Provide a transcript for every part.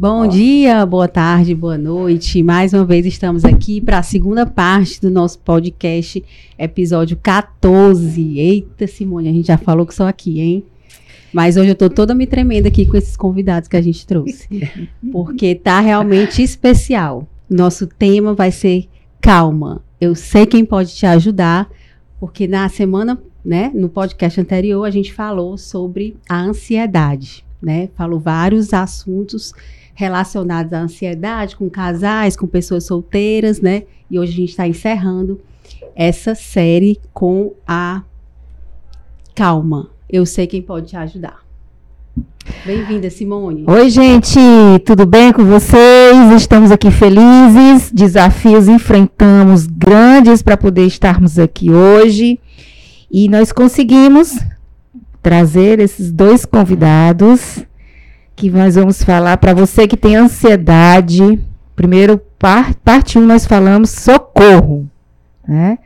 Bom dia, boa tarde, boa noite. Mais uma vez estamos aqui para a segunda parte do nosso podcast, episódio 14. Eita, Simone, a gente já falou que sou aqui, hein? Mas hoje eu tô toda me tremendo aqui com esses convidados que a gente trouxe. Porque tá realmente especial. Nosso tema vai ser calma. Eu sei quem pode te ajudar, porque na semana, né, no podcast anterior, a gente falou sobre a ansiedade, né? Falou vários assuntos relacionados à ansiedade com casais, com pessoas solteiras, né? E hoje a gente está encerrando essa série com a calma. Eu sei quem pode te ajudar. Bem-vinda, Simone. Oi, gente, tudo bem com vocês? Estamos aqui felizes, desafios enfrentamos grandes para poder estarmos aqui hoje. E nós conseguimos trazer esses dois convidados que nós vamos falar para você que tem ansiedade. Primeiro, par, parte 1, um, nós falamos socorro, né?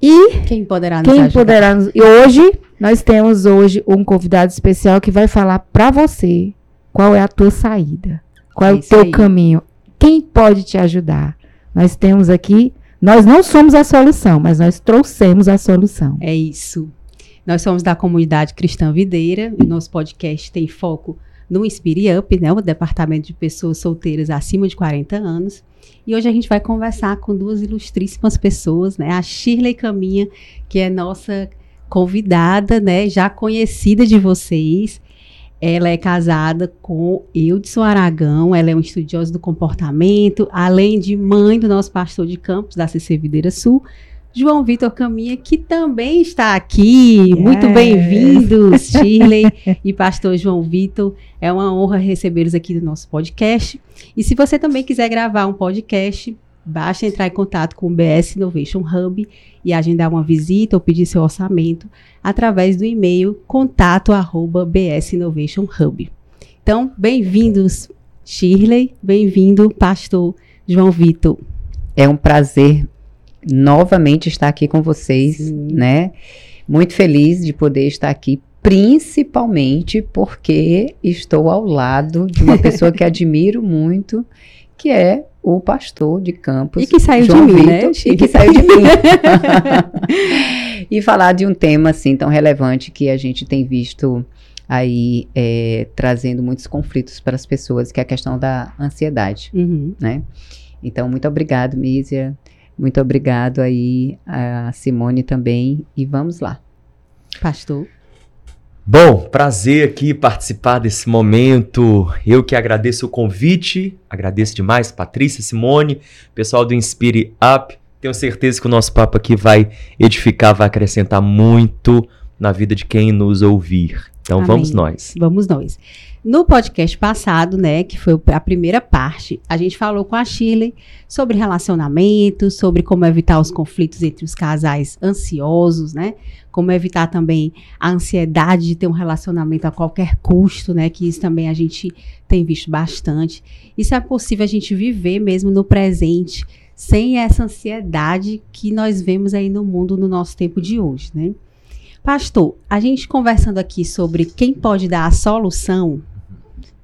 E quem poderá nos quem ajudar? poderá nos, E hoje nós temos hoje um convidado especial que vai falar para você qual é a tua saída, qual é, é o teu aí. caminho, quem pode te ajudar. Nós temos aqui, nós não somos a solução, mas nós trouxemos a solução. É isso. Nós somos da comunidade Cristã Videira, e nosso podcast tem foco no Inspire Up, né, o departamento de pessoas solteiras acima de 40 anos. E hoje a gente vai conversar com duas ilustríssimas pessoas, né? A Shirley Caminha, que é nossa convidada, né, já conhecida de vocês. Ela é casada com Eudson Aragão, ela é um estudiosa do comportamento, além de mãe do nosso pastor de campos da CC Videira Sul, João Vitor Caminha, que também está aqui. Muito bem-vindos, Shirley e pastor João Vitor. É uma honra recebê-los aqui no nosso podcast. E se você também quiser gravar um podcast, basta entrar em contato com o BS Innovation Hub e agendar uma visita ou pedir seu orçamento através do e-mail contato arroba BS Innovation Hub. Então, bem-vindos, Shirley. Bem-vindo, pastor João Vitor. É um prazer novamente estar aqui com vocês, Sim. né? Muito feliz de poder estar aqui, principalmente porque estou ao lado de uma pessoa que admiro muito, que é o pastor de campus. E que saiu João de mim, né, Vitor, né? E que saiu de mim. e falar de um tema assim tão relevante que a gente tem visto aí é, trazendo muitos conflitos para as pessoas, que é a questão da ansiedade, uhum. né? Então, muito obrigado, Mísia. Muito obrigado aí a Simone também e vamos lá. Pastor. Bom, prazer aqui participar desse momento. Eu que agradeço o convite, agradeço demais Patrícia, Simone, pessoal do Inspire Up. Tenho certeza que o nosso papo aqui vai edificar, vai acrescentar muito na vida de quem nos ouvir. Então Amém. vamos nós. Vamos nós. No podcast passado, né, que foi a primeira parte, a gente falou com a Shirley sobre relacionamento, sobre como evitar os conflitos entre os casais ansiosos, né? Como evitar também a ansiedade de ter um relacionamento a qualquer custo, né? Que isso também a gente tem visto bastante. Isso é possível a gente viver mesmo no presente, sem essa ansiedade que nós vemos aí no mundo no nosso tempo de hoje, né? Pastor, a gente conversando aqui sobre quem pode dar a solução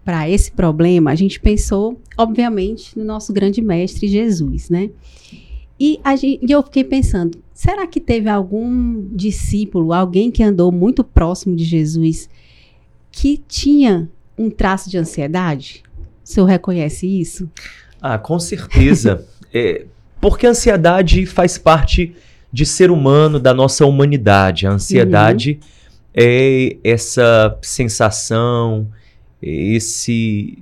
para esse problema, a gente pensou, obviamente, no nosso grande mestre Jesus, né? E, gente, e eu fiquei pensando, será que teve algum discípulo, alguém que andou muito próximo de Jesus, que tinha um traço de ansiedade? O senhor reconhece isso? Ah, com certeza. é, porque a ansiedade faz parte de ser humano, da nossa humanidade. A ansiedade uhum. é essa sensação, esse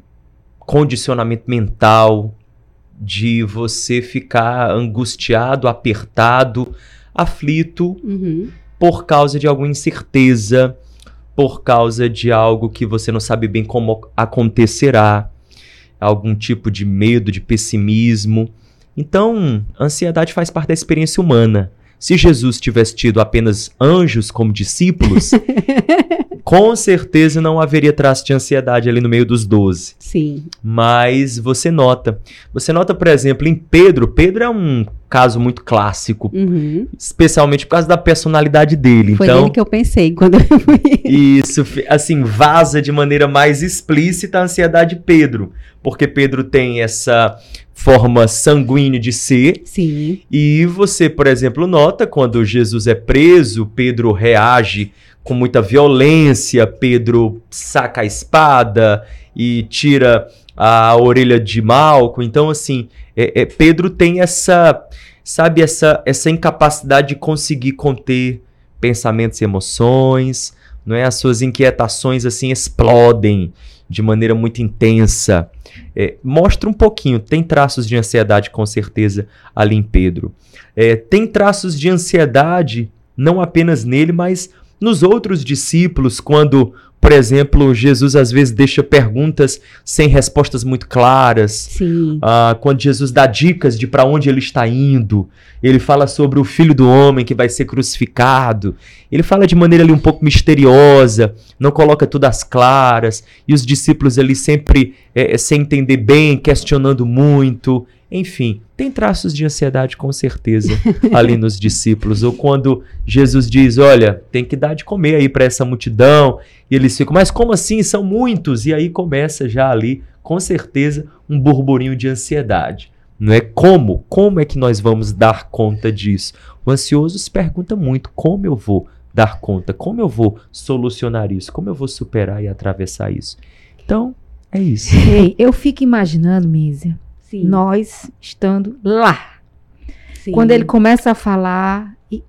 condicionamento mental de você ficar angustiado, apertado, aflito uhum. por causa de alguma incerteza, por causa de algo que você não sabe bem como acontecerá, algum tipo de medo, de pessimismo. Então, ansiedade faz parte da experiência humana. Se Jesus tivesse tido apenas anjos como discípulos, com certeza não haveria traço de ansiedade ali no meio dos doze. Sim. Mas você nota. Você nota, por exemplo, em Pedro. Pedro é um caso muito clássico, uhum. especialmente por causa da personalidade dele. Foi então, nele que eu pensei quando eu fui. Isso, assim, vaza de maneira mais explícita a ansiedade de Pedro, porque Pedro tem essa forma sanguínea de ser. Sim. E você, por exemplo, nota quando Jesus é preso, Pedro reage com muita violência, Pedro saca a espada e tira a orelha de Malco. Então, assim, é, é, Pedro tem essa, sabe, essa, essa incapacidade de conseguir conter pensamentos e emoções, não é? As suas inquietações, assim, explodem de maneira muito intensa. É, mostra um pouquinho, tem traços de ansiedade com certeza ali em Pedro. É, tem traços de ansiedade não apenas nele, mas nos outros discípulos, quando por exemplo, Jesus às vezes deixa perguntas sem respostas muito claras. Sim. Ah, quando Jesus dá dicas de para onde ele está indo, ele fala sobre o filho do homem que vai ser crucificado. Ele fala de maneira ali um pouco misteriosa, não coloca tudo às claras. E os discípulos ali sempre é, sem entender bem, questionando muito. Enfim, tem traços de ansiedade com certeza ali nos discípulos. Ou quando Jesus diz: Olha, tem que dar de comer aí para essa multidão. E eles ficam, mas como assim? São muitos. E aí começa já ali, com certeza, um burburinho de ansiedade. Não é como? Como é que nós vamos dar conta disso? O ansioso se pergunta muito: como eu vou dar conta? Como eu vou solucionar isso? Como eu vou superar e atravessar isso? Então, é isso. Ei, eu fico imaginando, Mísia, Sim. nós estando lá. Sim. Quando ele começa a falar, e,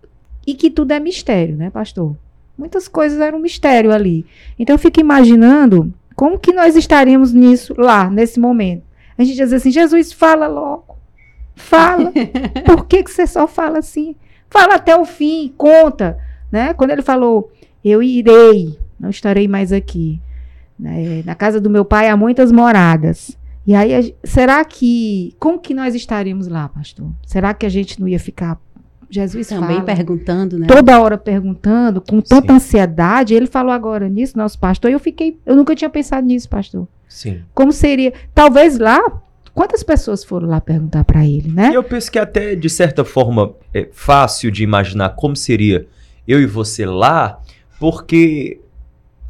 e, que tudo é mistério, né, pastor? Muitas coisas eram mistério ali. Então eu fico imaginando como que nós estaríamos nisso lá, nesse momento. A gente diz assim, Jesus, fala logo. Fala. Por que, que você só fala assim? Fala até o fim, conta. Né? Quando ele falou, eu irei, não estarei mais aqui. Né? Na casa do meu pai há muitas moradas. E aí, será que. Como que nós estaríamos lá, pastor? Será que a gente não ia ficar. Jesus Também fala, perguntando, né? Toda hora perguntando, com tanta Sim. ansiedade. Ele falou agora nisso, nosso pastor. E eu fiquei. Eu nunca tinha pensado nisso, pastor. Sim. Como seria. Talvez lá. Quantas pessoas foram lá perguntar para ele, né? E eu penso que até, de certa forma, é fácil de imaginar como seria eu e você lá, porque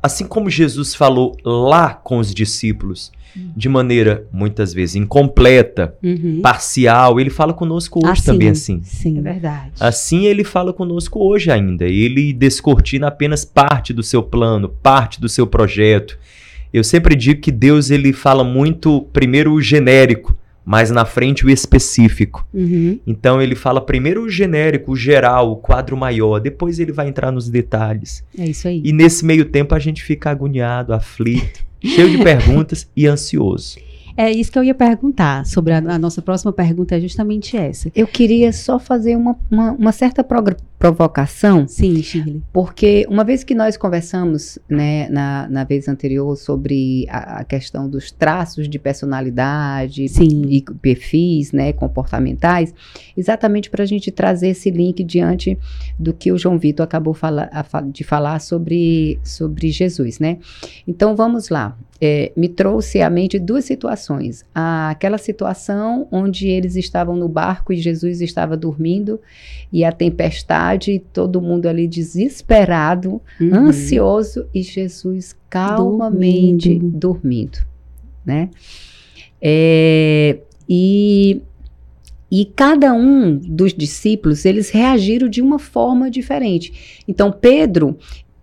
assim como Jesus falou lá com os discípulos, de maneira muitas vezes incompleta, uhum. parcial. Ele fala conosco hoje assim, também assim. Sim, é verdade. Assim ele fala conosco hoje ainda. Ele descortina apenas parte do seu plano, parte do seu projeto. Eu sempre digo que Deus ele fala muito primeiro o genérico, mas na frente o específico. Uhum. Então ele fala primeiro o genérico, o geral, o quadro maior, depois ele vai entrar nos detalhes. É isso aí. E nesse meio tempo a gente fica agoniado, aflito cheio de perguntas e ansioso. É isso que eu ia perguntar. Sobre a, a, nossa próxima pergunta é justamente essa. Eu queria só fazer uma, uma, uma certa provocação. Sim, Shirley. Porque uma vez que nós conversamos, né, na, na vez anterior, sobre a, a questão dos traços de personalidade Sim. e perfis né, comportamentais, exatamente para a gente trazer esse link diante do que o João Vitor acabou fala, de falar sobre, sobre Jesus, né? Então vamos lá é, me trouxe à mente duas situações. Aquela situação onde eles estavam no barco e Jesus estava dormindo, e a tempestade, todo mundo ali desesperado, uhum. ansioso, e Jesus calmamente dormindo, dormindo né? É, e e cada um dos discípulos, eles reagiram de uma forma diferente. Então, Pedro,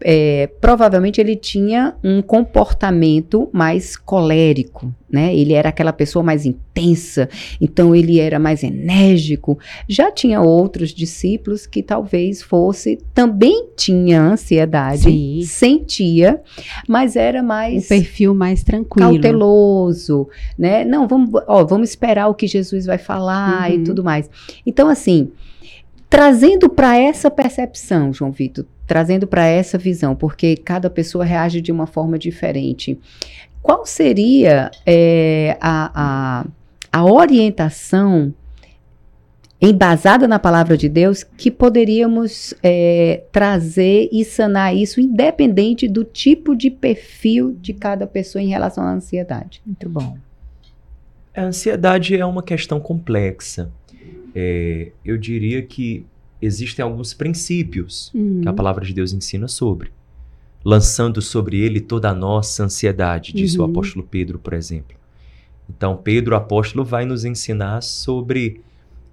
é, provavelmente ele tinha um comportamento mais colérico, né? Ele era aquela pessoa mais intensa, então ele era mais enérgico. Já tinha outros discípulos que talvez fosse também tinha ansiedade, Sim. sentia, mas era mais um perfil mais tranquilo, cauteloso, né? Não, vamos, ó, vamos esperar o que Jesus vai falar uhum. e tudo mais. Então assim, trazendo para essa percepção, João Vitor, trazendo para essa visão, porque cada pessoa reage de uma forma diferente. Qual seria é, a, a, a orientação embasada na palavra de Deus que poderíamos é, trazer e sanar isso, independente do tipo de perfil de cada pessoa em relação à ansiedade. Muito bom. A ansiedade é uma questão complexa. É, eu diria que existem alguns princípios uhum. que a palavra de Deus ensina sobre. Lançando sobre ele toda a nossa ansiedade, disse uhum. o apóstolo Pedro, por exemplo. Então, Pedro, apóstolo, vai nos ensinar sobre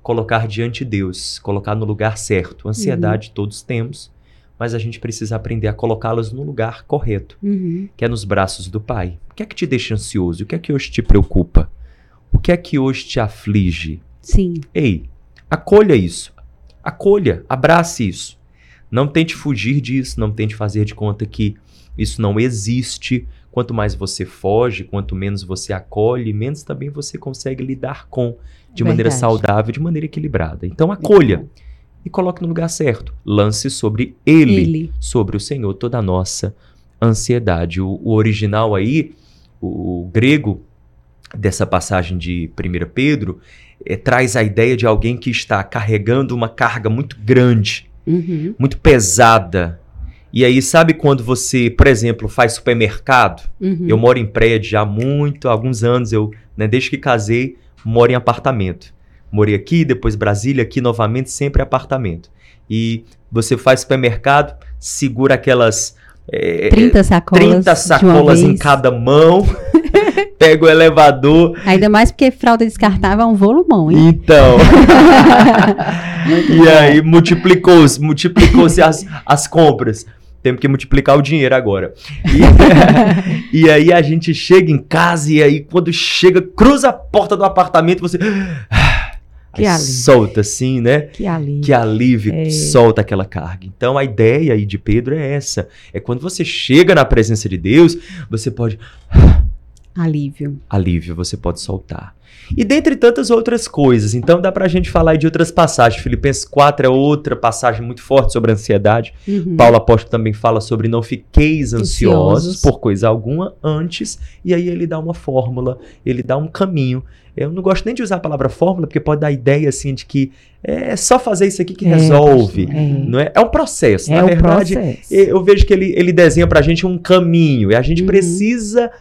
colocar diante de Deus, colocar no lugar certo. Ansiedade uhum. todos temos, mas a gente precisa aprender a colocá-las no lugar correto, uhum. que é nos braços do Pai. O que é que te deixa ansioso? O que é que hoje te preocupa? O que é que hoje te aflige? Sim. Ei, acolha isso. Acolha, abrace isso. Não tente fugir disso, não tente fazer de conta que isso não existe. Quanto mais você foge, quanto menos você acolhe, menos também você consegue lidar com de Verdade. maneira saudável, de maneira equilibrada. Então acolha e coloque no lugar certo. Lance sobre ele, ele, sobre o Senhor, toda a nossa ansiedade. O, o original aí, o, o, grego dessa passagem de 1 Pedro, é, traz a ideia de alguém que está carregando uma carga muito grande, uhum. muito pesada. E aí, sabe quando você, por exemplo, faz supermercado? Uhum. Eu moro em prédio já há muito, há alguns anos, eu, né, desde que casei, moro em apartamento. Morei aqui, depois Brasília, aqui novamente, sempre apartamento. E você faz supermercado, segura aquelas é, 30 sacolas, 30 sacolas em cada mão. pega o elevador. Ainda mais porque fralda descartável é um volumão, hein? Então. e aí multiplicou-se, multiplicou-se as, as compras. Temos que multiplicar o dinheiro agora. E, e, aí a gente chega em casa e aí quando chega, cruza a porta do apartamento, você que alívio. solta assim, né? Que alívio. Que alívio, é. solta aquela carga. Então a ideia aí de Pedro é essa. É quando você chega na presença de Deus, você pode Alívio. Alívio, você pode soltar. E dentre tantas outras coisas. Então dá pra gente falar de outras passagens. Filipenses 4 é outra passagem muito forte sobre ansiedade. Uhum. Paulo Apóstolo também fala sobre não fiqueis ansiosos, ansiosos por coisa alguma antes. E aí ele dá uma fórmula, ele dá um caminho. Eu não gosto nem de usar a palavra fórmula, porque pode dar a ideia assim de que é só fazer isso aqui que é, resolve. É. Não é? é um processo. É Na verdade, processo. eu vejo que ele, ele desenha pra gente um caminho. E a gente uhum. precisa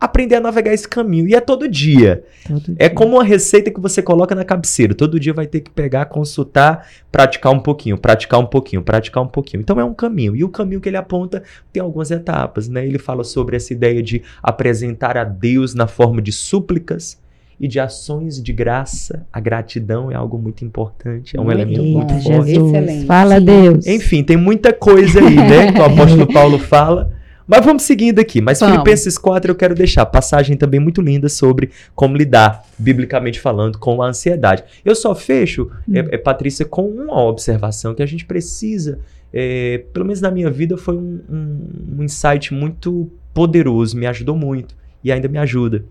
aprender a navegar esse caminho. E é todo dia. Todo é dia. como uma receita que você coloca na cabeceira. Todo dia vai ter que pegar, consultar, praticar um pouquinho, praticar um pouquinho, praticar um pouquinho. Então é um caminho. E o caminho que ele aponta tem algumas etapas, né? Ele fala sobre essa ideia de apresentar a Deus na forma de súplicas e de ações de graça. A gratidão é algo muito importante, é um elemento muito forte. Excelente. Fala Deus. Enfim, tem muita coisa aí, né? que o apóstolo Paulo fala. Mas vamos seguindo aqui. Mas vamos. Filipenses 4 eu quero deixar passagem também muito linda sobre como lidar, biblicamente falando, com a ansiedade. Eu só fecho, hum. é, é, Patrícia, com uma observação que a gente precisa, é, pelo menos na minha vida, foi um, um, um insight muito poderoso, me ajudou muito e ainda me ajuda.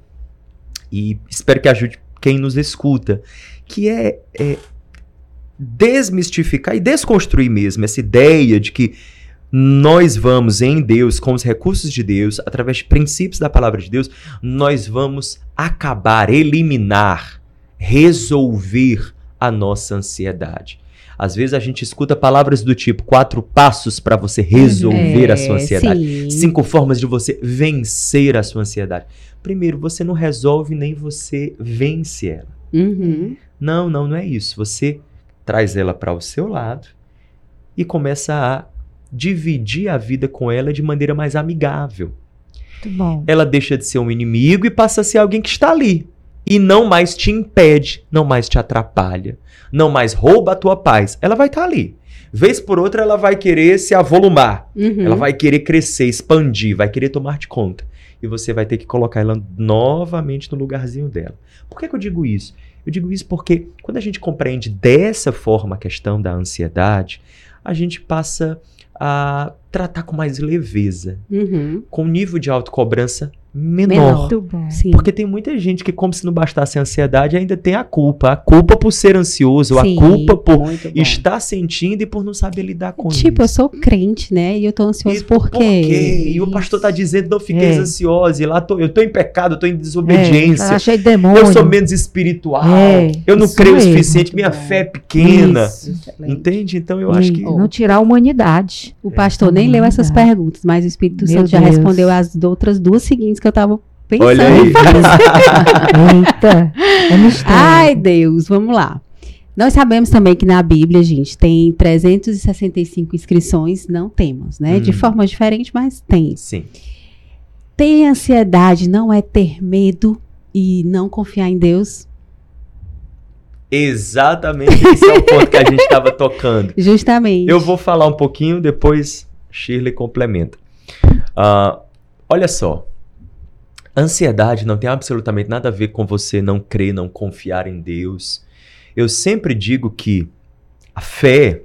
E espero que ajude quem nos escuta, que é, é desmistificar e desconstruir mesmo essa ideia de que nós vamos em Deus, com os recursos de Deus, através de princípios da palavra de Deus, nós vamos acabar, eliminar, resolver a nossa ansiedade. Às vezes a gente escuta palavras do tipo quatro passos para você resolver é, a sua ansiedade, sim. cinco formas de você vencer a sua ansiedade. Primeiro, você não resolve nem você vence ela. Uhum. Não, não, não é isso. Você traz ela para o seu lado e começa a dividir a vida com ela de maneira mais amigável. Ela deixa de ser um inimigo e passa a ser alguém que está ali. E não mais te impede, não mais te atrapalha, não mais rouba a tua paz. Ela vai estar ali. Vez por outra, ela vai querer se avolumar. Uhum. Ela vai querer crescer, expandir, vai querer tomar de conta. E você vai ter que colocar ela novamente no lugarzinho dela. Por que, que eu digo isso? Eu digo isso porque quando a gente compreende dessa forma a questão da ansiedade, a gente passa a tratar com mais leveza, uhum. com um nível de autocobrança menor. menor. Porque tem muita gente que, como se não bastasse a ansiedade, ainda tem a culpa. A culpa por ser ansioso, Sim, a culpa por estar sentindo e por não saber lidar com tipo, isso. Tipo, eu sou crente, né? E eu tô ansioso e por quê? Por quê? E o pastor tá dizendo, não fiqueis é. ansiosos. E lá tô, eu tô em pecado, eu tô em desobediência. É, achei demônio. Eu sou menos espiritual. É, eu não creio o suficiente, minha fé é pequena. Isso, Entende? Então eu acho que... Não tirar a humanidade. O pastor nem leu essas perguntas, mas o Espírito Meu Santo Deus. já respondeu as outras duas seguintes que que eu tava pensando Olha aí. em fazer. Eita, é mistério. Ai, Deus, vamos lá. Nós sabemos também que na Bíblia, gente, tem 365 inscrições, não temos, né? Hum. De forma diferente, mas tem. Sim. Ter ansiedade não é ter medo e não confiar em Deus? Exatamente esse é o ponto que a gente estava tocando. Justamente. Eu vou falar um pouquinho, depois Shirley complementa. Uh, olha só, ansiedade não tem absolutamente nada a ver com você não crer, não confiar em Deus. Eu sempre digo que a fé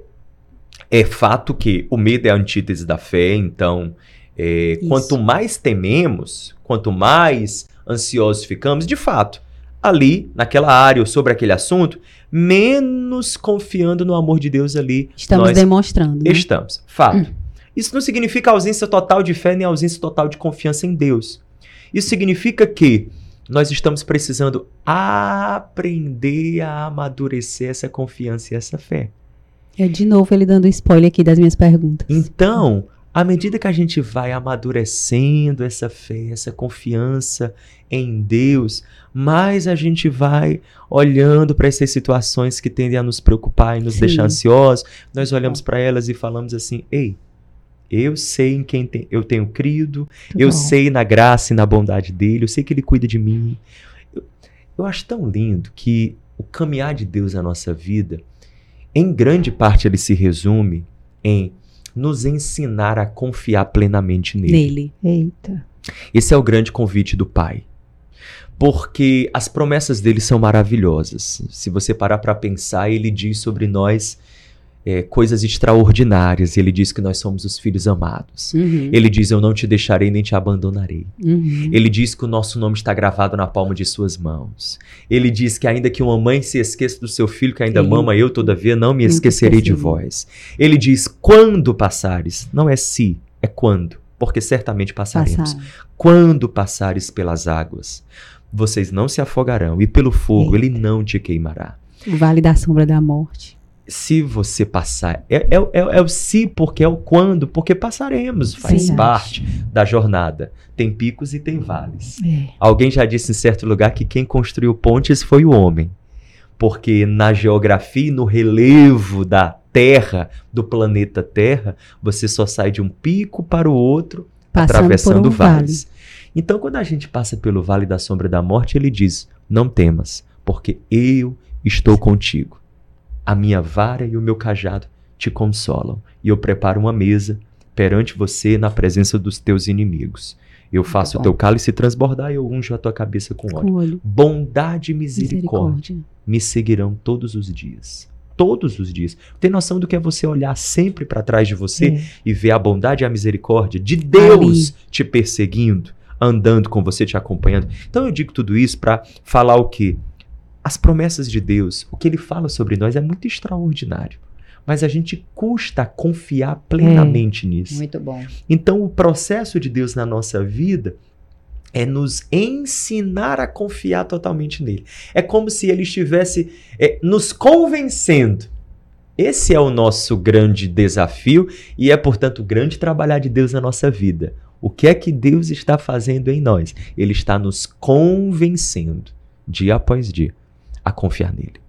é fato que o medo é a antítese da fé, então é, quanto mais tememos, quanto mais ansiosos ficamos, de fato, ali, naquela área ou sobre aquele assunto, menos confiando no amor de Deus ali. Estamos demonstrando. Né? Estamos. Fato. Hum. Isso não significa ausência total de fé nem ausência total de confiança em Deus. Isso significa que nós estamos precisando aprender a amadurecer essa confiança e essa fé. É de novo ele dando spoiler aqui das minhas perguntas. Então, à medida que a gente vai amadurecendo essa fé, essa confiança em Deus, mais a gente vai olhando para essas situações que tendem a nos preocupar e nos Sim. deixar ansiosos. Nós olhamos para elas e falamos assim: ei, eu sei em quem tem, eu tenho crido, eu sei na graça e na bondade dele, eu sei que ele cuida de mim. Eu, eu acho tão lindo que o caminhar de Deus na nossa vida, em grande parte, ele se resume em nos ensinar a confiar plenamente nele. Nele. Eita. Esse é o grande convite do Pai. Porque as promessas dele são maravilhosas. Se você parar para pensar, ele diz sobre nós é, coisas extraordinárias. Ele diz que nós somos os filhos amados. Uhum. Ele diz: Eu não te deixarei nem te abandonarei. Uhum. Ele diz que o nosso nome está gravado na palma de suas mãos. Ele diz que, ainda que uma mãe se esqueça do seu filho que ainda Sim. mama, eu, todavia, não me esquecerei de vós. Ele diz: Quando passares, não é se, é quando, porque certamente passaremos. Passar. Quando passares pelas águas, vocês não se afogarão, e pelo fogo Eita. ele não te queimará. O vale da sombra da morte se você passar. É, é, é, é, o se, porque é o quando, porque passaremos, faz Sim, parte acho. da jornada. Tem picos e tem vales. É. Alguém já disse em certo lugar que quem construiu pontes foi o homem. Porque na geografia e no relevo da Terra, do planeta Terra, você só sai de um pico para o outro, Passando atravessando um vales. Vale. Então, quando a gente passa pelo vale da sombra da morte, ele diz: Não temas, porque eu estou contigo a minha vara e o meu cajado te consolam, e eu preparo uma mesa perante você na presença dos teus inimigos. Eu faço o teu cálice transbordar e eu unjo a tua cabeça com óleo. Com óleo. Bondade e misericórdia, misericórdia me seguirão todos os dias. Todos os dias. Tem noção do que é você olhar sempre para trás de você é. e ver a bondade e a misericórdia de Deus Ali. te perseguindo, andando com você, te acompanhando. Então eu digo tudo isso para falar o quê? As promessas de Deus, o que ele fala sobre nós é muito extraordinário. Mas a gente custa confiar plenamente é, nisso. Muito bom. Então, o processo de Deus na nossa vida é nos ensinar a confiar totalmente nele. É como se ele estivesse é, nos convencendo. Esse é o nosso grande desafio e é, portanto, o grande trabalhar de Deus na nossa vida. O que é que Deus está fazendo em nós? Ele está nos convencendo, dia após dia a confiar nele.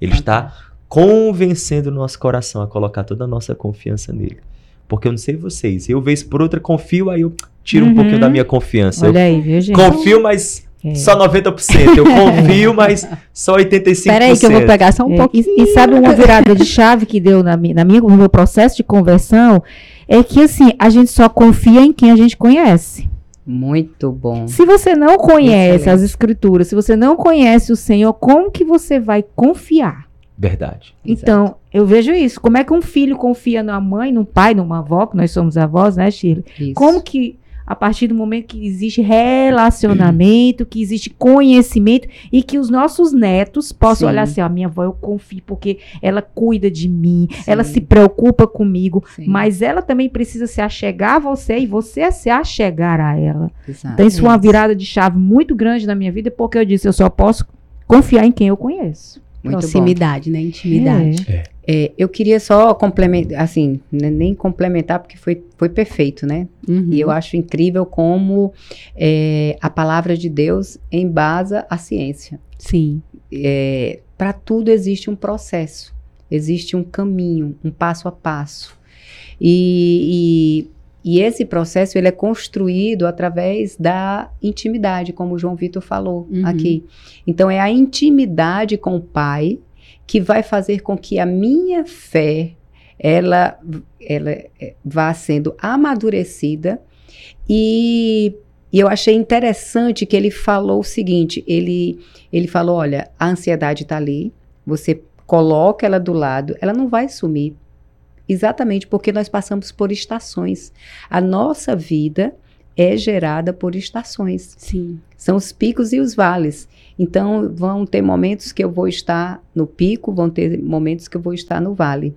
Ele está convencendo o nosso coração a colocar toda a nossa confiança nele. Porque eu não sei vocês, eu vez por outra confio, aí eu tiro uhum. um pouquinho da minha confiança. Olha eu aí, viu, gente? Confio, mas é. só 90%. Eu confio, mas só 85%. Peraí que eu vou pegar só um é. pouquinho. E, e, sabe uma virada de chave que deu na, na minha, no meu processo de conversão? É que assim, a gente só confia em quem a gente conhece. Muito bom. Se você não conhece Excelente. as escrituras, se você não conhece o Senhor, como que você vai confiar? Verdade. Então, Exato. eu vejo isso. Como é que um filho confia na mãe, no pai, numa avó, que nós somos avós, né, Shirley? Isso. Como que a partir do momento que existe relacionamento, que existe conhecimento e que os nossos netos possam Sim. olhar assim, a minha avó eu confio porque ela cuida de mim, Sim. ela se preocupa comigo, Sim. mas ela também precisa se achegar a você e você se achegar a ela. Exato. Então isso foi uma virada de chave muito grande na minha vida porque eu disse, eu só posso confiar em quem eu conheço. Muito Proximidade, bom. né? Intimidade. É. É, eu queria só complementar, assim, né, nem complementar, porque foi, foi perfeito, né? Uhum. E eu acho incrível como é, a palavra de Deus embasa a ciência. Sim. É, Para tudo existe um processo, existe um caminho, um passo a passo. E, e, e esse processo ele é construído através da intimidade, como o João Vitor falou uhum. aqui. Então, é a intimidade com o Pai que vai fazer com que a minha fé ela, ela é, vá sendo amadurecida e, e, eu achei interessante que ele falou o seguinte, ele, ele falou, olha, a ansiedade está ali, você coloca ela do lado, ela não vai sumir, exatamente porque nós passamos por estações. A nossa vida é gerada por estações. Sim. São os picos e os vales. Então, vão ter momentos que eu vou estar no pico, vão ter momentos que eu vou estar no vale.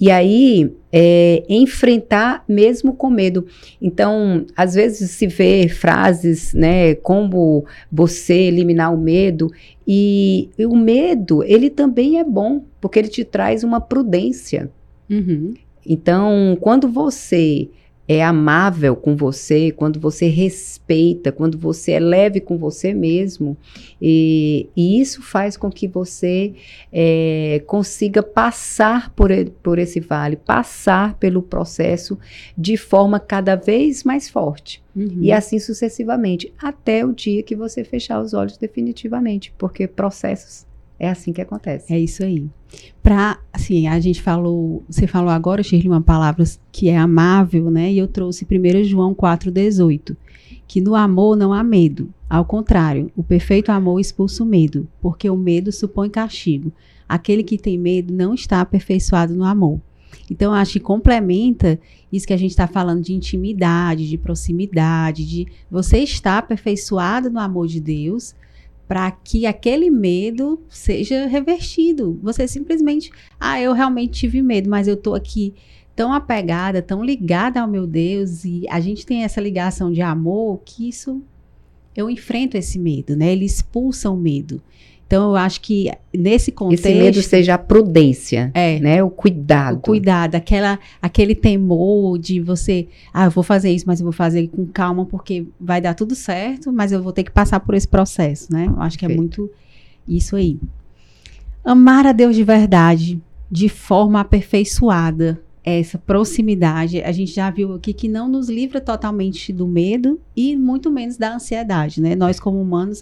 E aí, é, enfrentar mesmo com medo. Então, às vezes se vê frases, né, como você eliminar o medo, e, e o medo, ele também é bom, porque ele te traz uma prudência. Uhum. Então, quando você é amável com você, quando você respeita, quando você é leve com você mesmo, e, e isso faz com que você é, consiga passar por, por esse vale, passar pelo processo de forma cada vez mais forte. Uhum. E assim sucessivamente, até o dia que você fechar os olhos definitivamente, porque processos é assim que acontece. É isso aí. Para, assim, a gente falou, você falou agora, Shirley, uma palavra que é amável, né? E eu trouxe 1 João 4,18, que no amor não há medo. Ao contrário, o perfeito amor expulsa o medo, porque o medo supõe castigo. Aquele que tem medo não está aperfeiçoado no amor. Então, acho que complementa isso que a gente está falando de intimidade, de proximidade, de você estar aperfeiçoado no amor de Deus, para que aquele medo seja revertido. Você simplesmente, ah, eu realmente tive medo, mas eu estou aqui tão apegada, tão ligada ao meu Deus e a gente tem essa ligação de amor que isso eu enfrento esse medo, né? Ele expulsa o medo. Então, eu acho que nesse contexto. Esse medo seja a prudência, é, né? O cuidado. O cuidado, aquela, aquele temor de você, ah, eu vou fazer isso, mas eu vou fazer com calma, porque vai dar tudo certo, mas eu vou ter que passar por esse processo, né? Eu acho que é muito isso aí. Amar a Deus de verdade, de forma aperfeiçoada, essa proximidade, a gente já viu aqui que não nos livra totalmente do medo e muito menos da ansiedade, né? Nós, como humanos,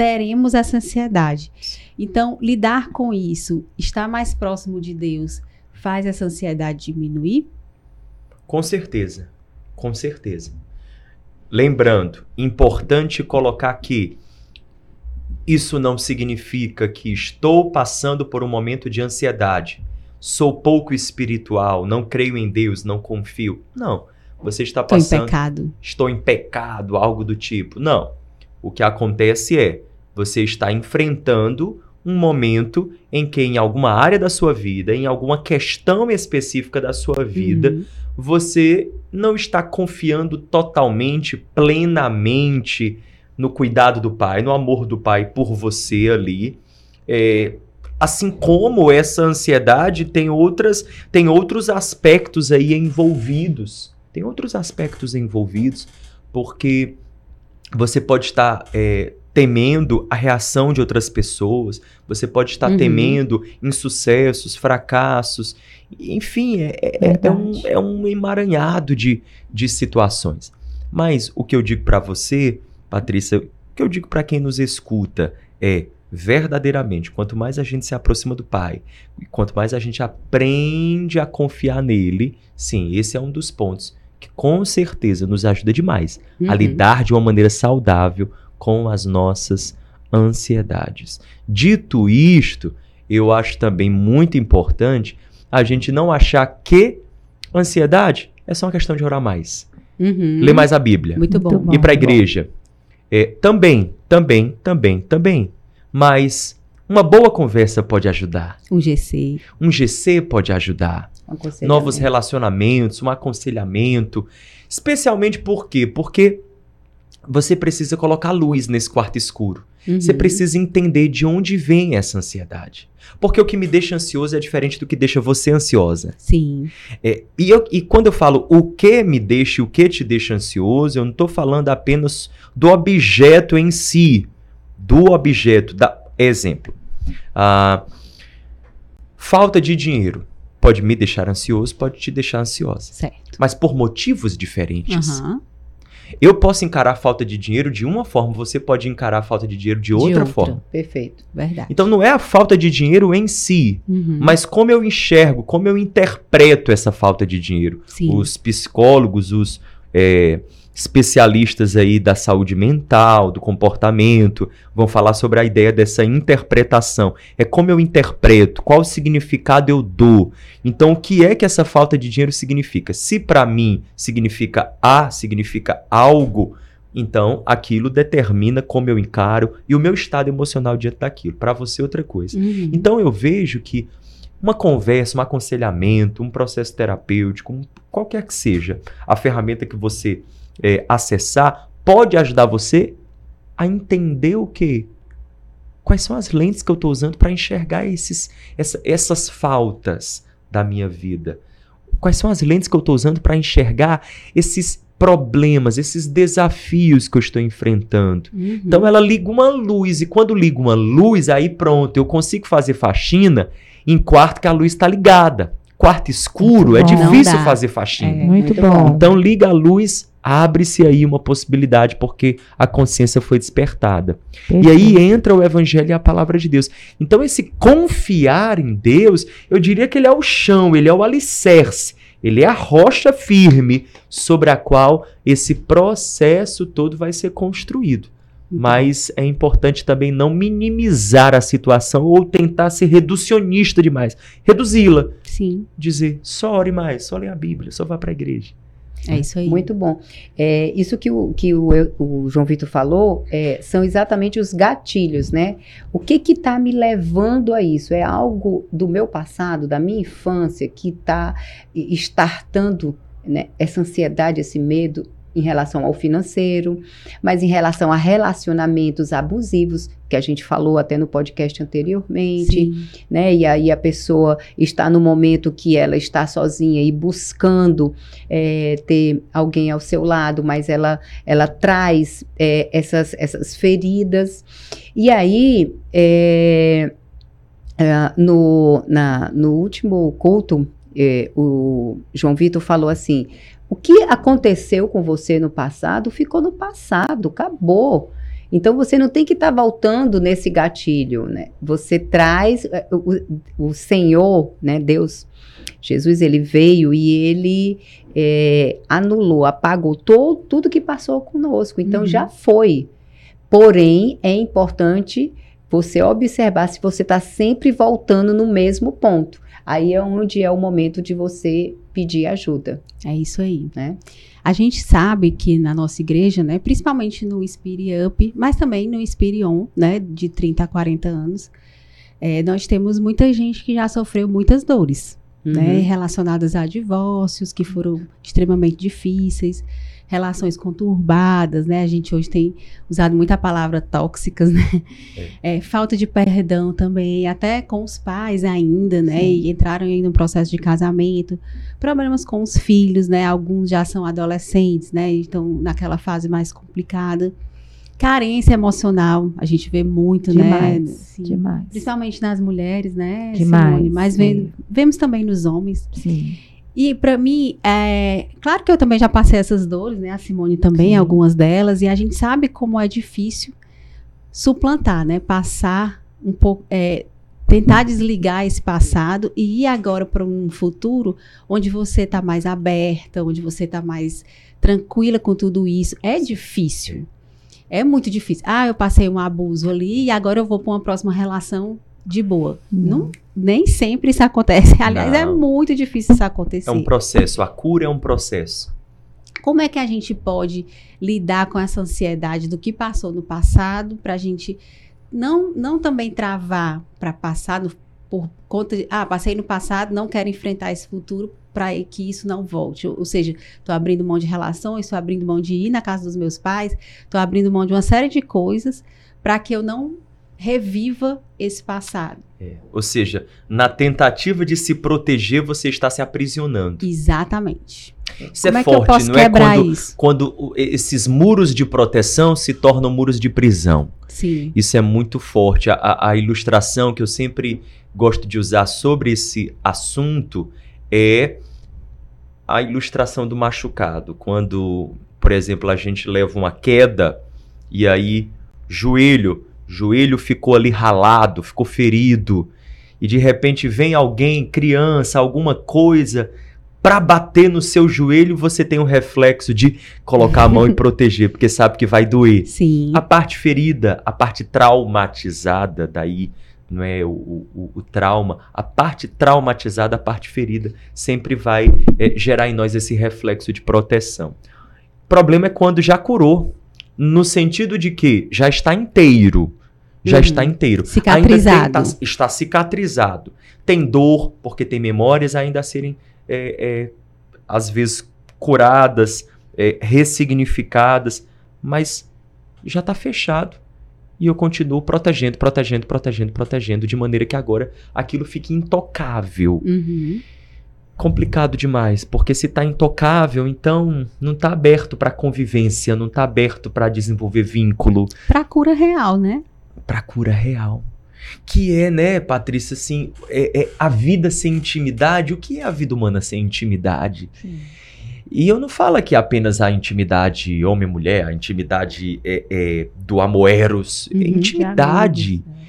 teremos essa ansiedade. Então, lidar com isso, estar mais próximo de Deus, faz essa ansiedade diminuir? Com certeza, com certeza. Lembrando, importante colocar que isso não significa que estou passando por um momento de ansiedade, sou pouco espiritual, não creio em Deus, não confio. Não. Você está passando. Estou em pecado. Estou em pecado, algo do tipo. Não. O que acontece é você está enfrentando um momento em que, em alguma área da sua vida, em alguma questão específica da sua vida, uhum. você não está confiando totalmente, plenamente no cuidado do pai, no amor do pai por você ali. É, assim como essa ansiedade tem outras, tem outros aspectos aí envolvidos. Tem outros aspectos envolvidos, porque você pode estar é, temendo a reação de outras pessoas, você pode estar uhum. temendo insucessos, fracassos, enfim, é, é, é, um, é um emaranhado de, de situações. Mas o que eu digo para você, Patrícia, o que eu digo para quem nos escuta é verdadeiramente, quanto mais a gente se aproxima do Pai, quanto mais a gente aprende a confiar nele, sim, esse é um dos pontos que com certeza nos ajuda demais uhum. a lidar de uma maneira saudável com as nossas ansiedades. Dito isto, eu acho também muito importante a gente não achar que ansiedade é só uma questão de orar mais. Uhum. Ler mais a Bíblia. Muito bom. Ir para a igreja. É, também, também, também, também. Mas uma boa conversa pode ajudar. Um GC. Um GC pode ajudar. Um Novos relacionamentos, um aconselhamento. Especialmente por quê? Porque você precisa colocar luz nesse quarto escuro. Uhum. Você precisa entender de onde vem essa ansiedade. Porque o que me deixa ansioso é diferente do que deixa você ansiosa. Sim. É, e, eu- e quando eu falo o que me deixa e o que te deixa ansioso, eu não estou falando apenas do objeto em si. Do objeto. Da, exemplo. ah, falta de dinheiro. Pode me deixar ansioso, pode te deixar ansiosa. Certo. Mas por motivos diferentes. Aham. Eu posso encarar a falta de dinheiro de uma forma, você pode encarar a falta de dinheiro de outra, outra. forma. Perfeito. Verdade. Então não é a falta de dinheiro em si, Uhum. mas como eu enxergo, como eu interpreto essa falta de dinheiro. Sim. Os psicólogos, os é, especialistas aí da saúde mental, do comportamento, vão falar sobre a ideia dessa interpretação. É como eu interpreto, qual significado eu dou. Então, o que é que essa falta de dinheiro significa? Se para mim significa A, significa algo, então aquilo determina como eu encaro e o meu estado emocional diante daquilo. Para você, outra coisa. Uhum. Então eu vejo que uma conversa, um aconselhamento, um processo terapêutico, um- qualquer que seja a ferramenta que você é, acessar, pode ajudar você a entender o que? Quais são as lentes que eu estou usando para enxergar esses, essa- essas faltas da minha vida? Quais são as lentes que eu estou usando para enxergar esses problemas, esses desafios que eu estou enfrentando? Uhum. Então ela liga uma luz e quando liga uma luz, aí pronto, eu consigo fazer faxina em quarto que a luz está ligada. Quarto escuro é difícil fazer faxina. É. Muito, Muito bom. bom. Então liga a luz, abre-se aí uma possibilidade porque a consciência foi despertada. E aí entra o evangelho e a palavra de Deus. Então esse confiar em Deus, eu diria que ele é o chão, ele é o alicerce, ele é a rocha firme sobre a qual esse processo todo vai ser construído. Mas é importante também não minimizar a situação ou tentar ser reducionista demais. Reduzi-la. Sim, Dizer, só ore mais, só lê a Bíblia, só vá para a igreja. É isso aí. Muito bom. É, isso que, o, que o, o João Vitor falou é, são exatamente os gatilhos, né? O que que está me levando a isso? É algo do meu passado, da minha infância, que está estartando né, essa ansiedade, esse medo em relação ao financeiro, mas em relação a relacionamentos abusivos, que a gente falou até no podcast anteriormente Sim. né? E aí a pessoa está no momento que ela está sozinha e buscando é, ter alguém ao seu lado, mas ela, ela traz é, essas, essas feridas. E aí, é, no, na, no último culto, o João Vitor falou assim: o que aconteceu com você no passado ficou no passado, acabou. Então você não tem que estar voltando nesse gatilho, né? Você traz eh, o, o Senhor, né? Deus, Jesus, ele veio e ele eh, anulou, apagou todo, tudo que passou conosco. Então Uhum. já foi. Porém, é importante você observar se você está sempre voltando no mesmo ponto. Aí é onde é o momento de você pedir ajuda, É isso aí. né? A gente sabe que na nossa igreja, né, principalmente no Spirit Up, mas também no Spirit On, né, de 30 a 40 anos, é, nós temos muita gente que já sofreu muitas dores, né, Uhum. relacionadas a divórcios que foram extremamente difíceis, relações conturbadas, né? A gente hoje tem usado muita palavra tóxicas, né? É, falta de perdão também, até com os pais ainda, né? Sim. E entraram aí no processo de casamento, problemas com os filhos, né? Alguns já são adolescentes, né? e Estão naquela fase mais complicada. Carência emocional, a gente vê muito, né? Demais, Sim. demais. Principalmente nas mulheres, né? Demais, Simone? Mas vemos também nos homens. Sim. E pra mim, é, claro que eu também já passei essas dores, né? A Simone também, Sim. algumas delas, e a gente sabe como é difícil suplantar, né? Passar um pouco, é, tentar desligar esse passado e ir agora para um futuro onde você tá mais aberta, onde você tá mais tranquila com tudo isso. É difícil. É muito difícil. Ah, eu passei um abuso ali e agora eu vou para uma próxima relação de boa. Não, nem sempre isso acontece. Aliás, é Não. muito difícil isso acontecer. É um processo, a cura é um processo. Como é que a gente pode lidar com essa ansiedade do que passou no passado para a gente não, não também travar para passar no por conta de, ah, passei no passado, não quero enfrentar esse futuro para que isso não volte. Ou, ou seja, estou abrindo mão de relações, estou abrindo mão de ir na casa dos meus pais, estou abrindo mão de uma série de coisas para que eu não reviva esse passado. É. Ou seja, na tentativa de se proteger, você está se aprisionando. Exatamente. Isso é Como é, é forte, não é quando, isso? quando esses muros de proteção se tornam muros de prisão. Sim. Isso é muito forte. A, a ilustração que eu sempre gosto de usar sobre esse assunto é a ilustração do machucado. Quando, por exemplo, a gente leva uma queda e aí joelho joelho ficou ali ralado, ficou ferido, e de repente vem alguém, criança, alguma coisa, para bater no seu joelho, você tem o um reflexo de colocar a mão e proteger, porque sabe que vai doer. Sim. A parte ferida, a parte traumatizada, daí não é o, o, o trauma, a parte traumatizada, a parte ferida, sempre vai é, gerar em nós esse reflexo de proteção. O problema é quando já curou, no sentido de que já está inteiro, já uhum. está inteiro. Cicatrizado. Ainda tem, tá, está cicatrizado. Tem dor, porque tem memórias ainda a serem, é, é, às vezes, curadas, é, ressignificadas, mas já está fechado. E eu continuo protegendo, protegendo, protegendo, protegendo, de maneira que agora aquilo fique intocável. Uhum. Complicado demais, porque se está intocável, então não está aberto para convivência, não está aberto para desenvolver vínculo. Para cura real, né? Para cura real. Que é, né, Patrícia, assim, é, é, a vida sem intimidade. O que é a vida humana sem intimidade? Sim. E eu não falo aqui apenas a intimidade homem-mulher, a intimidade é, é, do amoeros. Uhum, intimidade. É.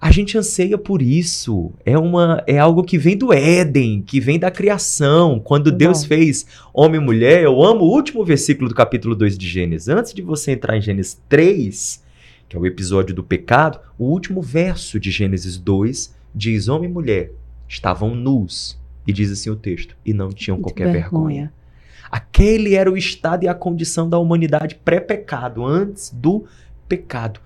A gente anseia por isso. É, uma, é algo que vem do Éden, que vem da criação. Quando Deus fez homem e mulher, eu amo o último versículo do capítulo 2 de Gênesis. Antes de você entrar em Gênesis 3, que é o episódio do pecado, o último verso de Gênesis 2 diz: Homem e mulher estavam nus. E diz assim o texto: e não tinham Muito qualquer vergonha. vergonha. Aquele era o estado e a condição da humanidade pré-pecado, antes do pecado.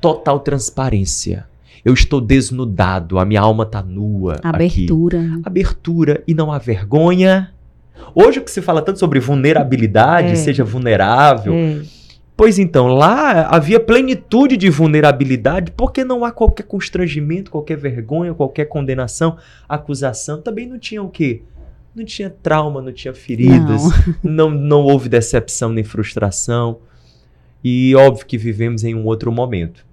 Total transparência. Eu estou desnudado, a minha alma está nua. Abertura. Aqui. Abertura e não há vergonha. Hoje o que se fala tanto sobre vulnerabilidade, é. seja vulnerável. É Pois então, lá havia plenitude de vulnerabilidade, porque não há qualquer constrangimento, qualquer vergonha, qualquer condenação, acusação. Também não tinha o quê? Não tinha trauma, não tinha feridas, não, não, não houve decepção nem frustração. E óbvio que vivemos em um outro momento.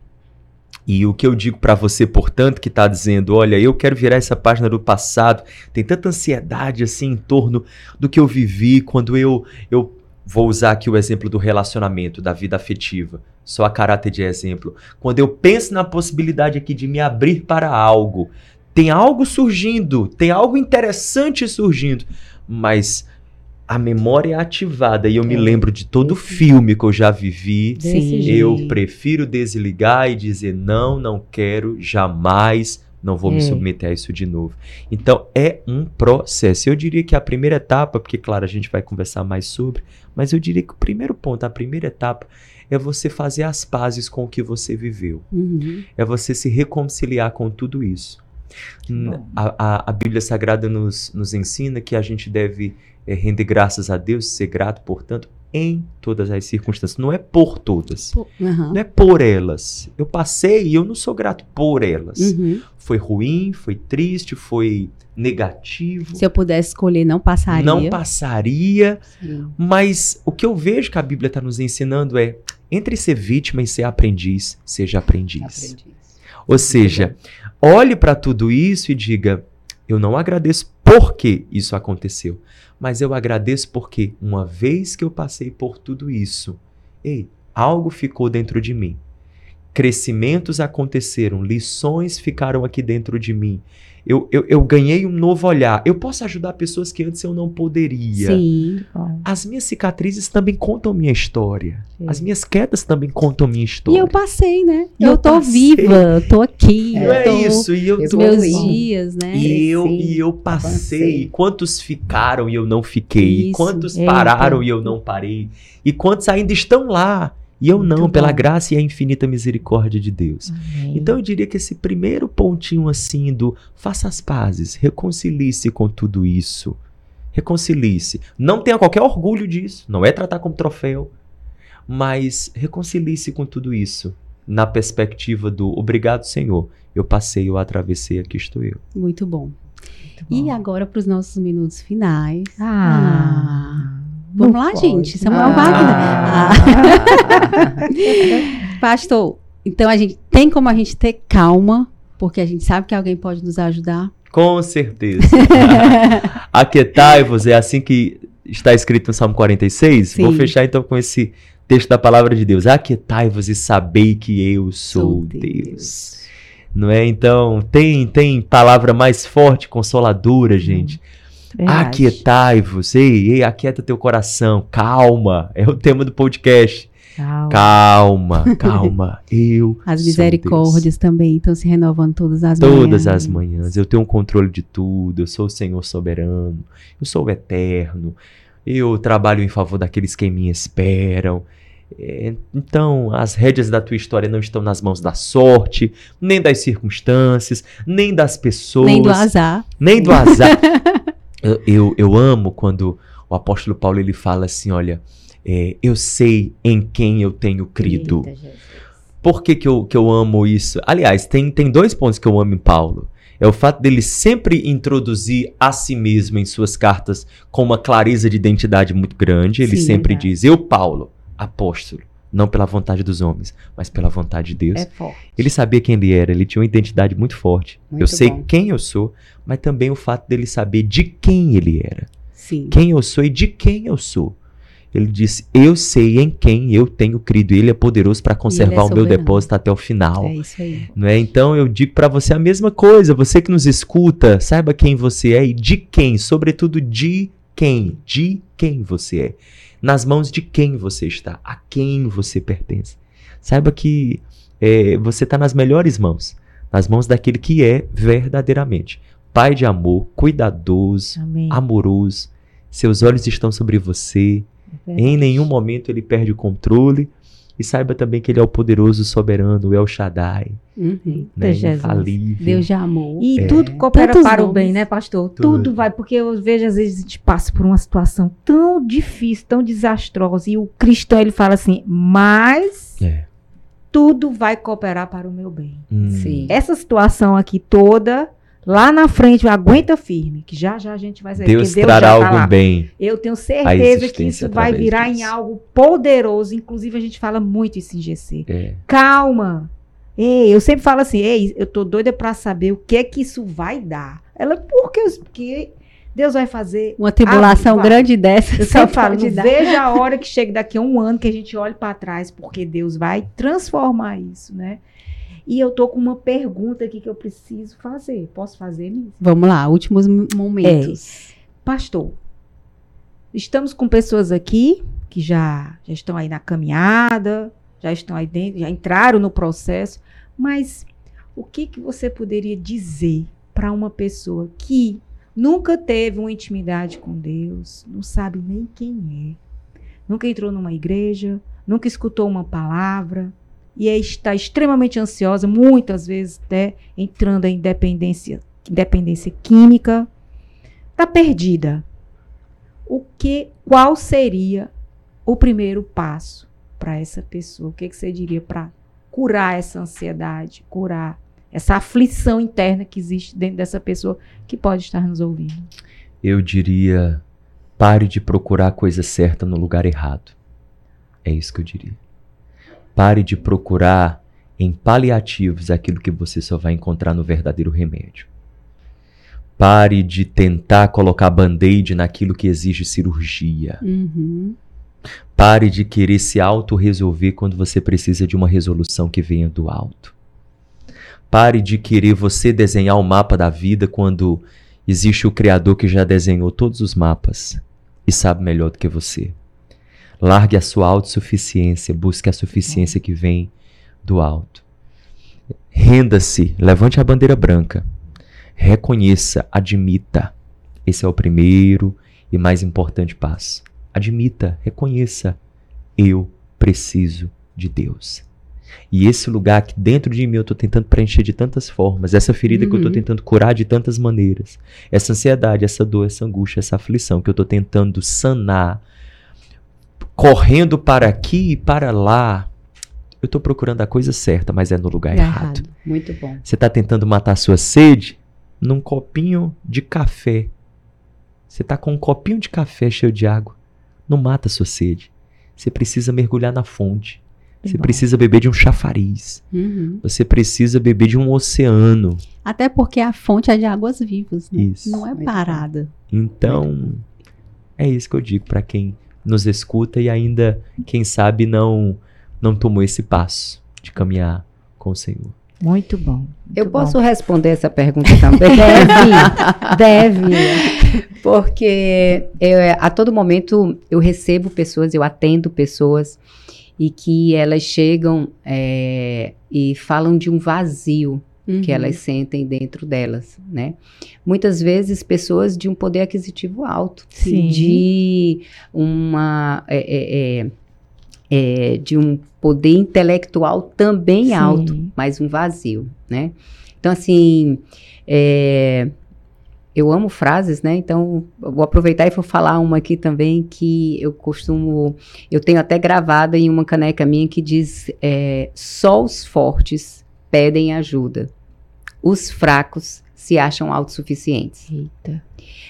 E o que eu digo para você, portanto, que está dizendo, olha, eu quero virar essa página do passado, tem tanta ansiedade assim em torno do que eu vivi quando eu eu Vou usar aqui o exemplo do relacionamento, da vida afetiva, só a caráter de exemplo. Quando eu penso na possibilidade aqui de me abrir para algo, tem algo surgindo, tem algo interessante surgindo, mas a memória é ativada e eu é. me lembro de todo filme que eu já vivi. Sim. Eu prefiro desligar e dizer não, não quero jamais não vou me hum. submeter a isso de novo. Então é um processo. Eu diria que a primeira etapa, porque claro, a gente vai conversar mais sobre, mas eu diria que o primeiro ponto, a primeira etapa é você fazer as pazes com o que você viveu. Uhum. É você se reconciliar com tudo isso. A, a, a, Bíblia Sagrada nos, nos ensina que a gente deve é, render graças a Deus, ser grato, portanto, em todas as circunstâncias. Não é por todas. Por, uhum. Não é por elas. Eu passei e eu não sou grato por elas. Uhum. Foi ruim, foi triste, foi negativo. Se eu pudesse escolher, não passaria. Não passaria. Sim. Mas o que eu vejo que a Bíblia está nos ensinando é: entre ser vítima e ser aprendiz, seja aprendiz. aprendiz. Ou seja, olhe para tudo isso e diga: eu não agradeço porque isso aconteceu, mas eu agradeço porque uma vez que eu passei por tudo isso, ei, algo ficou dentro de mim. Crescimentos aconteceram, lições ficaram aqui dentro de mim eu, eu, eu, ganhei um novo olhar. Eu posso ajudar pessoas que antes eu não poderia. Sim. As minhas cicatrizes também contam minha história. Sim. As minhas quedas também contam minha história. E eu passei, né? E eu, eu tô passei. viva, tô aqui. Não é, isso. E eu tô meus dias, né? E eu, e eu passei. E quantos ficaram e eu não fiquei? Isso. E quantos pararam Eita. e eu não parei? E quantos ainda estão lá? E eu Muito não, bom. pela graça e a infinita misericórdia de Deus. Amém. Então eu diria que esse primeiro pontinho assim do faça as pazes, reconcilie-se com tudo isso. Reconcilie-se. Não tenha qualquer orgulho disso, não é tratar como troféu, mas reconcilie-se com tudo isso na perspectiva do obrigado, Senhor. Eu passei, eu atravessei, aqui estou eu. Muito bom. Muito bom. E agora para os nossos minutos finais. Ah. ah. Vamos lá, pode. gente. Samuel ah. Wagner. Ah. Pastor, então a gente tem como a gente ter calma, porque a gente sabe que alguém pode nos ajudar. Com certeza. Aquietai-vos, é assim que está escrito no Salmo 46. Sim. Vou fechar então com esse texto da palavra de Deus. Aquietai-vos e sabei que eu sou, sou Deus. Deus. Não é? Então, tem, tem palavra mais forte, consoladora, gente. Hum Aquietai-vos, ei, ei, aquieta teu coração, calma, é o tema do podcast. Calma, calma, calma. eu. As misericórdias também estão se renovando todas as todas manhãs. Todas as manhãs. Eu tenho um controle de tudo. Eu sou o Senhor soberano. Eu sou o eterno. Eu trabalho em favor daqueles que me esperam. É, então, as rédeas da tua história não estão nas mãos da sorte, nem das circunstâncias, nem das pessoas. Nem do azar. Nem do azar. Eu, eu, eu, amo quando o apóstolo Paulo ele fala assim: olha, é, eu sei em quem eu tenho crido. Por que, que, eu, que eu amo isso? Aliás, tem, tem dois pontos que eu amo em Paulo. É o fato dele sempre introduzir a si mesmo em suas cartas com uma clareza de identidade muito grande. Ele Sim, sempre verdade. diz: Eu, Paulo, apóstolo não pela vontade dos homens, mas pela vontade de Deus. É ele sabia quem ele era, ele tinha uma identidade muito forte. Muito eu sei bom. quem eu sou, mas também o fato dele saber de quem ele era. Sim. Quem eu sou e de quem eu sou. Ele disse: Eu sei em quem eu tenho crido. Ele é poderoso para conservar é o meu depósito até o final. É isso aí. Não é? Então eu digo para você a mesma coisa. Você que nos escuta, saiba quem você é e de quem, sobretudo de quem, de quem você é nas mãos de quem você está, a quem você pertence. Saiba que é, você está nas melhores mãos, nas mãos daquele que é verdadeiramente Pai de amor, cuidadoso, Amém. amoroso. Seus olhos estão sobre você. É em nenhum momento ele perde o controle e saiba também que ele é o poderoso soberano, o El Shaddai. Uhum. Né, infalível. Deus de amor. E é. tudo coopera Tantos para nomes. o bem, né, pastor? Tudo. tudo. vai, porque eu vejo às vezes a gente passa por uma situação tão difícil, tão desastrosa, e o cristão ele fala assim, mas é. tudo vai cooperar para o meu bem. Hum. Sim. Essa situação aqui toda lá na frente, aguenta firme, que já já a gente vai sair. Deus, Deus trará tá algo lá. bem. Eu tenho certeza que isso vai virar disso. em algo poderoso. Inclusive, a gente fala muito isso em GC. É. Calma. Ei, eu sempre falo assim, ei, eu tô doida para saber o que é que isso vai dar. Ela, porque, porque Deus vai fazer. Uma tribulação grande dessa. Eu sempre falo, veja a hora que chega daqui a um ano que a gente olhe para trás, porque Deus vai transformar isso, né? E eu tô com uma pergunta aqui que eu preciso fazer. Posso fazer, Miss? Vamos lá, últimos momentos. É. Pastor, estamos com pessoas aqui que já, já estão aí na caminhada, já estão aí dentro, já entraram no processo, mas o que, que você poderia dizer para uma pessoa que nunca teve uma intimidade com Deus, não sabe nem quem é, nunca entrou numa igreja, nunca escutou uma palavra, e está extremamente ansiosa, muitas vezes até entrando em dependência, dependência química, está perdida. O que, qual seria o primeiro passo para essa pessoa? O que, que você diria para curar essa ansiedade, curar essa aflição interna que existe dentro dessa pessoa que pode estar nos ouvindo? Eu diria: pare de procurar a coisa certa no lugar errado. É isso que eu diria. Pare de procurar em paliativos aquilo que você só vai encontrar no verdadeiro remédio. Pare de tentar colocar band-aid naquilo que exige cirurgia. Uhum. Pare de querer se auto-resolver quando você precisa de uma resolução que venha do alto. Pare de querer você desenhar o mapa da vida quando existe o Criador que já desenhou todos os mapas e sabe melhor do que você. Largue a sua autossuficiência, busque a suficiência que vem do alto. Renda-se, levante a bandeira branca. Reconheça, admita. Esse é o primeiro e mais importante passo. Admita, reconheça. Eu preciso de Deus. E esse lugar que dentro de mim eu estou tentando preencher de tantas formas, essa ferida uhum. que eu estou tentando curar de tantas maneiras, essa ansiedade, essa dor, essa angústia, essa aflição que eu estou tentando sanar, correndo para aqui e para lá, eu estou procurando a coisa certa, mas é no lugar é errado. errado. Muito bom. Você está tentando matar a sua sede num copinho de café. Você está com um copinho de café cheio de água. Não mata a sua sede. Você precisa mergulhar na fonte. Você Bom. precisa beber de um chafariz. Uhum. Você precisa beber de um oceano. Até porque a fonte é de águas vivas, né? Isso. Não é parada. Então, é isso que eu digo para quem nos escuta e ainda, quem sabe, não não tomou esse passo de caminhar com o Senhor. Muito bom. Muito eu posso responder essa pergunta também? deve, deve. Porque eu, a todo momento eu recebo pessoas, eu atendo pessoas e que elas chegam é, e falam de um vazio uhum. que elas sentem dentro delas, né? Muitas vezes pessoas de um poder aquisitivo alto, Sim. de uma é, é, é, é de um poder intelectual também Sim. alto, mas um vazio, né? Então assim é, eu amo frases, né? Então, vou aproveitar e vou falar uma aqui também que eu costumo. Eu tenho até gravada em uma caneca minha que diz: é, só os fortes pedem ajuda, os fracos se acham autossuficientes. Eita.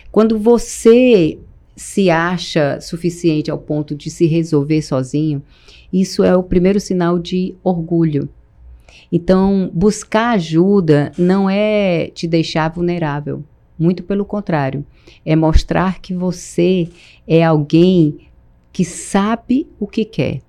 Quando você se acha suficiente ao ponto de se resolver sozinho, isso é o primeiro sinal de orgulho. Então, buscar ajuda não é te deixar vulnerável muito pelo contrário. É mostrar que você é alguém que sabe o que quer.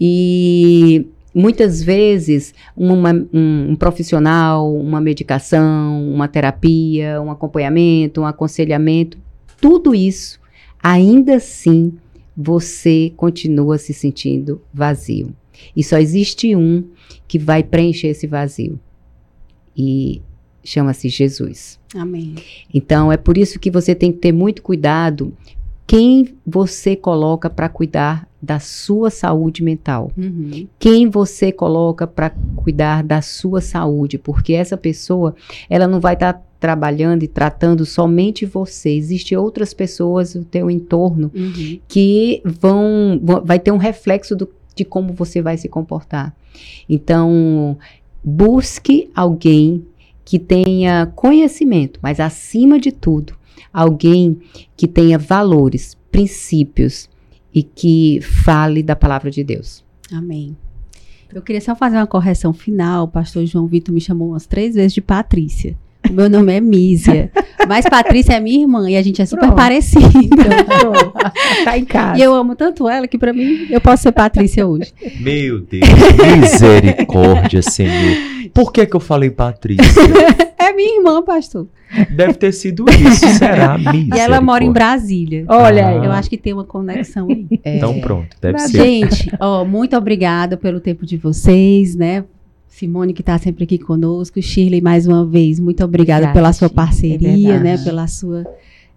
E muitas vezes uma, um, um, profissional, uma medicação, uma terapia, um acompanhamento, um aconselhamento, tudo isso, ainda assim, você continua se sentindo vazio. E só existe um que vai preencher esse vazio. E chama-se Jesus. Amém. Então é por isso que você tem que ter muito cuidado quem você coloca para cuidar da sua saúde mental. Uhum. Quem você coloca para cuidar da sua saúde, porque essa pessoa, ela não vai estar tá trabalhando e tratando somente você. Existem outras pessoas no teu entorno uhum. que vão, vai ter um reflexo do, de como você vai se comportar. Então, busque alguém que tenha conhecimento, mas acima de tudo, alguém que tenha valores, princípios e que fale da palavra de Deus. Amém. Eu queria só fazer uma correção final. O pastor João Vitor me chamou umas três vezes de Patrícia. Meu nome é Mísia. Mas Patrícia é minha irmã e a gente é super pronto. parecida. Então, tá em casa. E eu amo tanto ela que para mim eu posso ser Patrícia hoje. Meu Deus, misericórdia, Senhor. Por que que eu falei Patrícia? é minha irmã, pastor. Deve ter sido isso, será? E ela mora em Brasília. Olha aí. Eu acho que tem uma conexão aí. É. Então pronto, deve ser. Gente, ó, muito obrigada pelo tempo de vocês, né? Simone, que está sempre aqui conosco. Shirley, mais uma vez, muito obrigada pela sua parceria, é né? Pela sua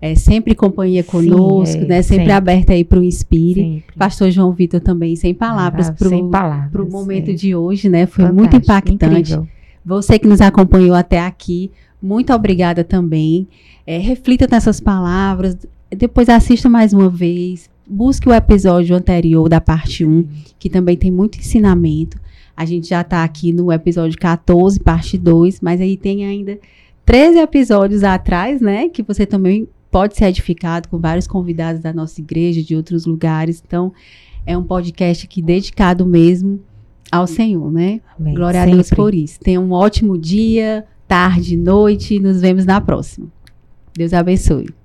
é, sempre companhia conosco, Sim, é, né? Sempre, sempre, aberta aí para o Inspire. Sempre. Pastor João Vitor também, sem palavras ah, para o momento é. de hoje, né? Foi Fantástico, muito impactante. Incrível. Você que nos acompanhou até aqui, muito obrigada também. É, reflita nessas palavras, depois assista mais uma vez, busque o episódio anterior da parte 1, que também tem muito ensinamento. A gente já está aqui no episódio 14, parte 2, mas aí tem ainda 13 episódios atrás, né? Que você também pode ser edificado com vários convidados da nossa igreja, de outros lugares. Então, é um podcast aqui dedicado mesmo ao Senhor, né? Amém. Glória Sempre. a Deus por isso. Tenha um ótimo dia, tarde, noite. Nos vemos na próxima. Deus abençoe.